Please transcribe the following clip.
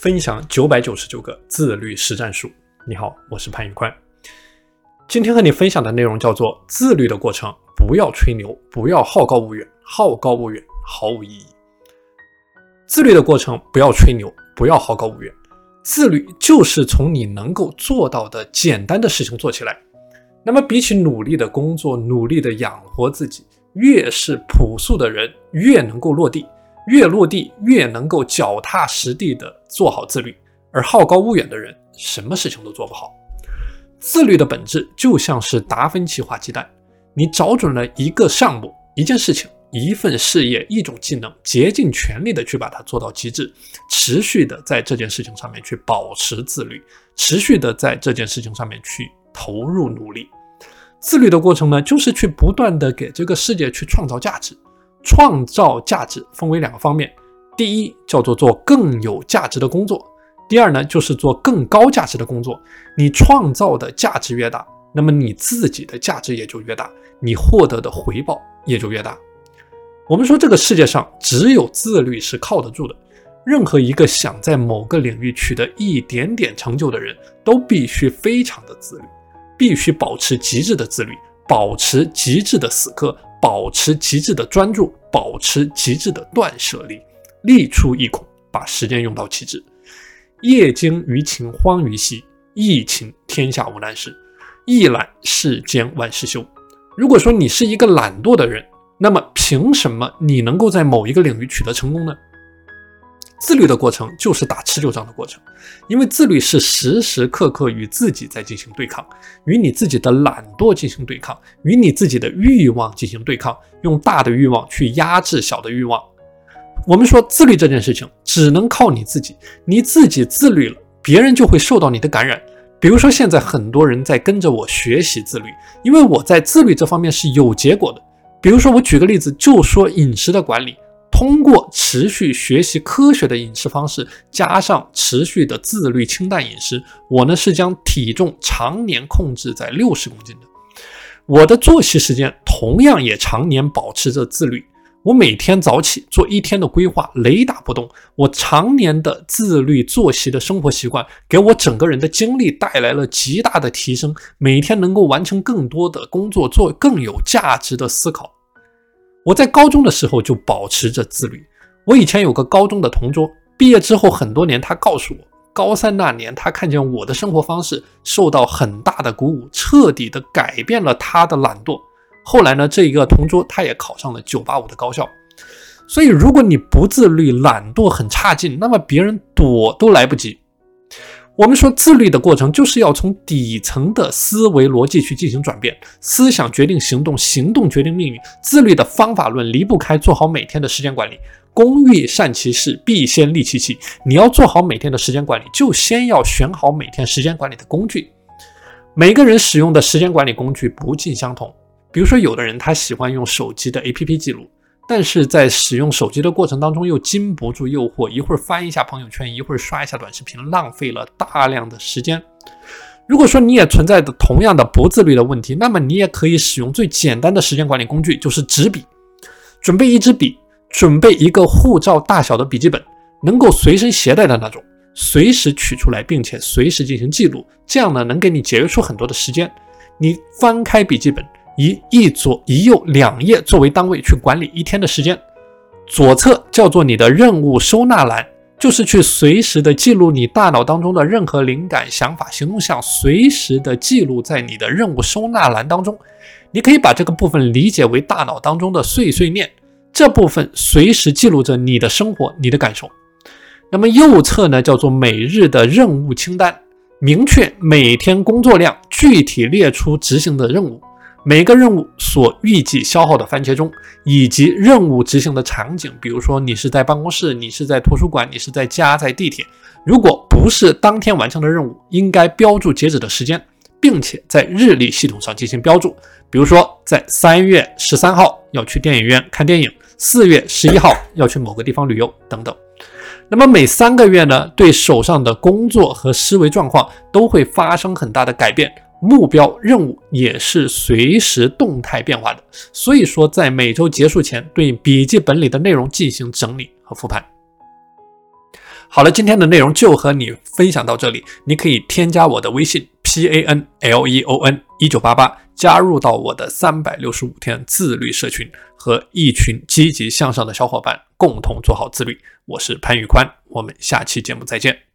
分享九百九十九个自律实战术。你好，我是潘宇宽。今天和你分享的内容叫做自律的过程，不要吹牛，不要好高骛远，好高骛远毫无意义。自律的过程，不要吹牛，不要好高骛远。自律就是从你能够做到的简单的事情做起来。那么，比起努力的工作，努力的养活自己，越是朴素的人，越能够落地。越落地，越能够脚踏实地地做好自律，而好高骛远的人，什么事情都做不好。自律的本质就像是达芬奇画鸡蛋，你找准了一个项目、一件事情、一份事业、一种技能，竭尽全力的去把它做到极致，持续的在这件事情上面去保持自律，持续的在这件事情上面去投入努力。自律的过程呢，就是去不断的给这个世界去创造价值。创造价值分为两个方面，第一叫做做更有价值的工作，第二呢就是做更高价值的工作。你创造的价值越大，那么你自己的价值也就越大，你获得的回报也就越大。我们说这个世界上只有自律是靠得住的，任何一个想在某个领域取得一点点成就的人都必须非常的自律，必须保持极致的自律，保持极致的死磕。保持极致的专注，保持极致的断舍离，力出一孔，把时间用到极致。业精于勤，荒于嬉。疫勤天下无难事，一懒世间万事休。如果说你是一个懒惰的人，那么凭什么你能够在某一个领域取得成功呢？自律的过程就是打持久战的过程，因为自律是时时刻刻与自己在进行对抗，与你自己的懒惰进行对抗，与你自己的欲望进行对抗，用大的欲望去压制小的欲望。我们说自律这件事情只能靠你自己，你自己自律了，别人就会受到你的感染。比如说现在很多人在跟着我学习自律，因为我在自律这方面是有结果的。比如说我举个例子，就说饮食的管理。通过持续学习科学的饮食方式，加上持续的自律清淡饮食，我呢是将体重常年控制在六十公斤的。我的作息时间同样也常年保持着自律。我每天早起做一天的规划，雷打不动。我常年的自律作息的生活习惯，给我整个人的精力带来了极大的提升，每天能够完成更多的工作，做更有价值的思考。我在高中的时候就保持着自律。我以前有个高中的同桌，毕业之后很多年，他告诉我，高三那年他看见我的生活方式受到很大的鼓舞，彻底的改变了他的懒惰。后来呢，这一个同桌他也考上了985的高校。所以，如果你不自律，懒惰很差劲，那么别人躲都来不及。我们说自律的过程，就是要从底层的思维逻辑去进行转变，思想决定行动，行动决定命运。自律的方法论离不开做好每天的时间管理。工欲善其事，必先利其器。你要做好每天的时间管理，就先要选好每天时间管理的工具。每个人使用的时间管理工具不尽相同，比如说有的人他喜欢用手机的 APP 记录。但是在使用手机的过程当中，又禁不住诱惑，一会儿翻一下朋友圈，一会儿刷一下短视频，浪费了大量的时间。如果说你也存在着同样的不自律的问题，那么你也可以使用最简单的时间管理工具，就是纸笔。准备一支笔，准备一个护照大小的笔记本，能够随身携带的那种，随时取出来，并且随时进行记录，这样呢，能给你节约出很多的时间。你翻开笔记本。以一左一右两页作为单位去管理一天的时间，左侧叫做你的任务收纳栏，就是去随时的记录你大脑当中的任何灵感、想法、行动项，随时的记录在你的任务收纳栏当中。你可以把这个部分理解为大脑当中的碎碎念，这部分随时记录着你的生活、你的感受。那么右侧呢，叫做每日的任务清单，明确每天工作量，具体列出执行的任务。每个任务所预计消耗的番茄钟，以及任务执行的场景，比如说你是在办公室，你是在图书馆，你是在家，在地铁。如果不是当天完成的任务，应该标注截止的时间，并且在日历系统上进行标注。比如说，在三月十三号要去电影院看电影，四月十一号要去某个地方旅游等等。那么每三个月呢，对手上的工作和思维状况都会发生很大的改变。目标任务也是随时动态变化的，所以说在每周结束前，对笔记本里的内容进行整理和复盘。好了，今天的内容就和你分享到这里，你可以添加我的微信 p a n l e o n 一九八八，加入到我的三百六十五天自律社群，和一群积极向上的小伙伴共同做好自律。我是潘宇宽，我们下期节目再见。